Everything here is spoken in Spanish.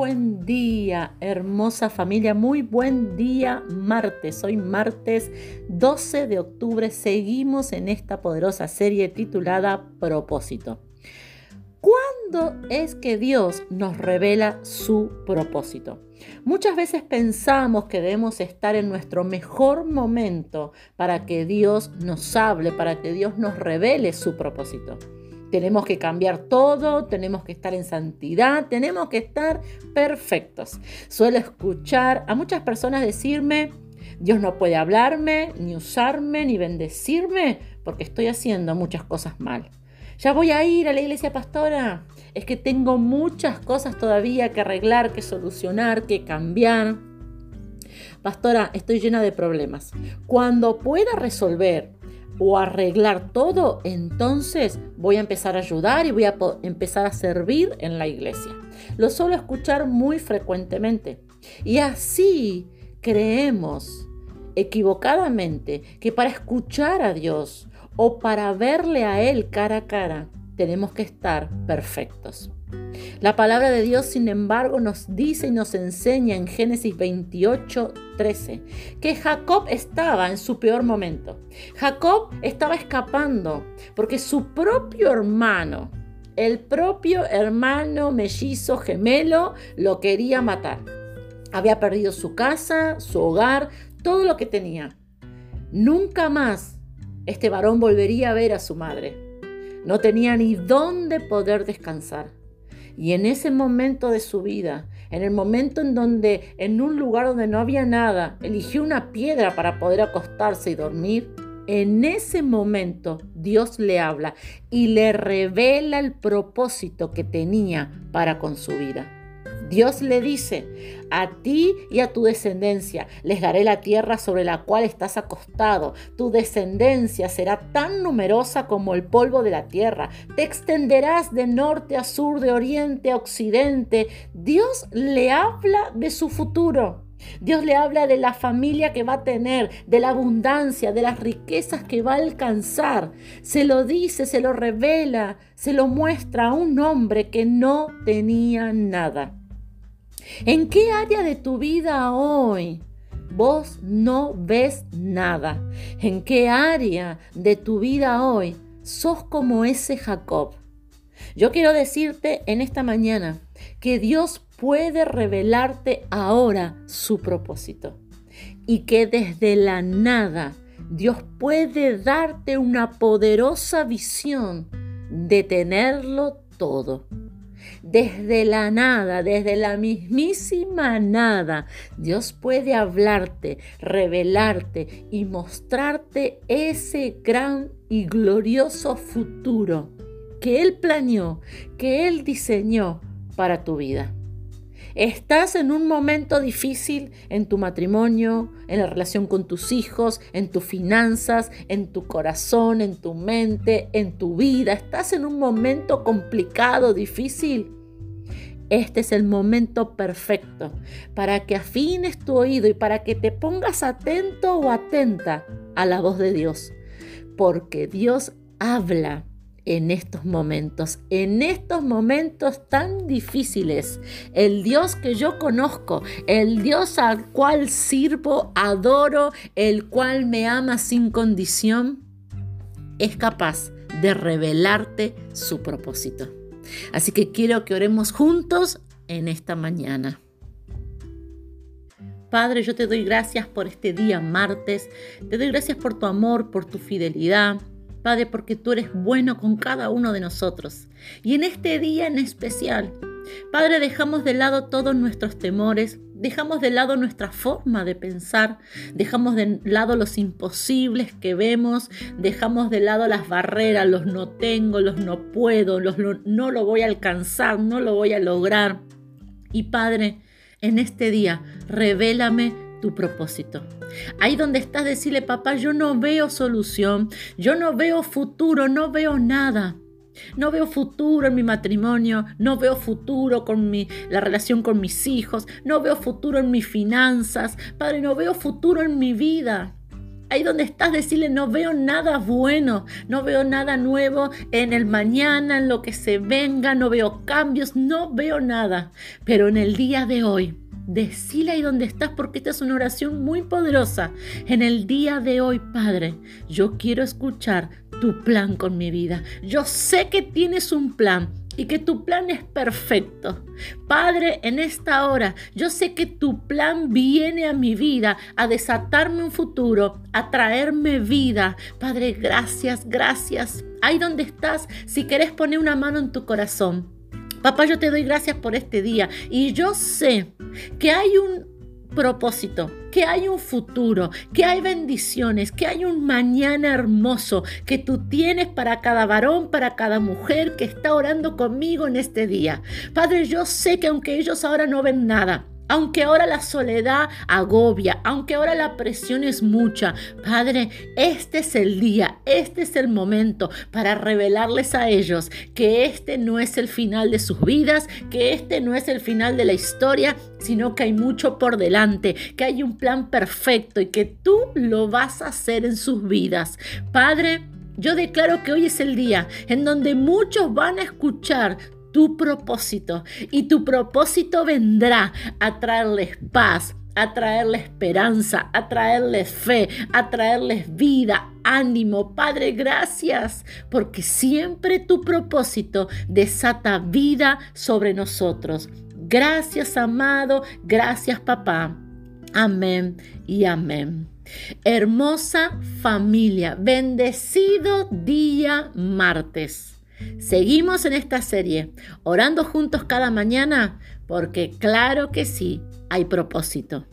buen día, hermosa familia, muy buen día martes. Hoy martes 12 de octubre seguimos en esta poderosa serie titulada Propósito. ¿Cuándo es que Dios nos revela su propósito? Muchas veces pensamos que debemos estar en nuestro mejor momento para que Dios nos hable, para que Dios nos revele su propósito. Tenemos que cambiar todo, tenemos que estar en santidad, tenemos que estar perfectos. Suelo escuchar a muchas personas decirme, Dios no puede hablarme, ni usarme, ni bendecirme, porque estoy haciendo muchas cosas mal. Ya voy a ir a la iglesia pastora. Es que tengo muchas cosas todavía que arreglar, que solucionar, que cambiar. Pastora, estoy llena de problemas. Cuando pueda resolver o arreglar todo, entonces voy a empezar a ayudar y voy a empezar a servir en la iglesia. Lo suelo escuchar muy frecuentemente. Y así creemos equivocadamente que para escuchar a Dios o para verle a Él cara a cara, tenemos que estar perfectos. La palabra de Dios, sin embargo, nos dice y nos enseña en Génesis 28, 13, que Jacob estaba en su peor momento. Jacob estaba escapando porque su propio hermano, el propio hermano mellizo gemelo, lo quería matar. Había perdido su casa, su hogar, todo lo que tenía. Nunca más este varón volvería a ver a su madre. No tenía ni dónde poder descansar. Y en ese momento de su vida, en el momento en donde en un lugar donde no había nada, eligió una piedra para poder acostarse y dormir, en ese momento Dios le habla y le revela el propósito que tenía para con su vida. Dios le dice, a ti y a tu descendencia les daré la tierra sobre la cual estás acostado. Tu descendencia será tan numerosa como el polvo de la tierra. Te extenderás de norte a sur, de oriente a occidente. Dios le habla de su futuro. Dios le habla de la familia que va a tener, de la abundancia, de las riquezas que va a alcanzar. Se lo dice, se lo revela, se lo muestra a un hombre que no tenía nada. ¿En qué área de tu vida hoy vos no ves nada? ¿En qué área de tu vida hoy sos como ese Jacob? Yo quiero decirte en esta mañana que Dios puede revelarte ahora su propósito y que desde la nada Dios puede darte una poderosa visión de tenerlo todo desde la nada, desde la mismísima nada, Dios puede hablarte, revelarte y mostrarte ese gran y glorioso futuro que Él planeó, que Él diseñó para tu vida. Estás en un momento difícil en tu matrimonio, en la relación con tus hijos, en tus finanzas, en tu corazón, en tu mente, en tu vida. Estás en un momento complicado, difícil. Este es el momento perfecto para que afines tu oído y para que te pongas atento o atenta a la voz de Dios. Porque Dios habla en estos momentos, en estos momentos tan difíciles. El Dios que yo conozco, el Dios al cual sirvo, adoro, el cual me ama sin condición, es capaz de revelarte su propósito. Así que quiero que oremos juntos en esta mañana. Padre, yo te doy gracias por este día martes, te doy gracias por tu amor, por tu fidelidad, Padre, porque tú eres bueno con cada uno de nosotros. Y en este día en especial, Padre, dejamos de lado todos nuestros temores, dejamos de lado nuestra forma de pensar, dejamos de lado los imposibles que vemos, dejamos de lado las barreras, los no tengo, los no puedo, los no lo voy a alcanzar, no lo voy a lograr. Y Padre, en este día, revélame tu propósito. Ahí donde estás, decirle, papá, yo no veo solución, yo no veo futuro, no veo nada. No veo futuro en mi matrimonio, no veo futuro con mi, la relación con mis hijos, no veo futuro en mis finanzas, Padre, no veo futuro en mi vida. Ahí donde estás, decirle, no veo nada bueno, no veo nada nuevo en el mañana, en lo que se venga, no veo cambios, no veo nada. Pero en el día de hoy, Decile ahí donde estás porque esta es una oración muy poderosa. En el día de hoy, Padre, yo quiero escuchar tu plan con mi vida. Yo sé que tienes un plan y que tu plan es perfecto. Padre, en esta hora, yo sé que tu plan viene a mi vida a desatarme un futuro, a traerme vida. Padre, gracias, gracias. Ahí donde estás, si querés poner una mano en tu corazón. Papá, yo te doy gracias por este día y yo sé que hay un propósito, que hay un futuro, que hay bendiciones, que hay un mañana hermoso que tú tienes para cada varón, para cada mujer que está orando conmigo en este día. Padre, yo sé que aunque ellos ahora no ven nada, aunque ahora la soledad agobia, aunque ahora la presión es mucha, Padre, este es el día, este es el momento para revelarles a ellos que este no es el final de sus vidas, que este no es el final de la historia, sino que hay mucho por delante, que hay un plan perfecto y que tú lo vas a hacer en sus vidas. Padre, yo declaro que hoy es el día en donde muchos van a escuchar tu propósito y tu propósito vendrá a traerles paz, a traerles esperanza, a traerles fe, a traerles vida, ánimo. Padre, gracias, porque siempre tu propósito desata vida sobre nosotros. Gracias, amado, gracias, papá. Amén y amén. Hermosa familia, bendecido día martes. Seguimos en esta serie, orando juntos cada mañana, porque claro que sí, hay propósito.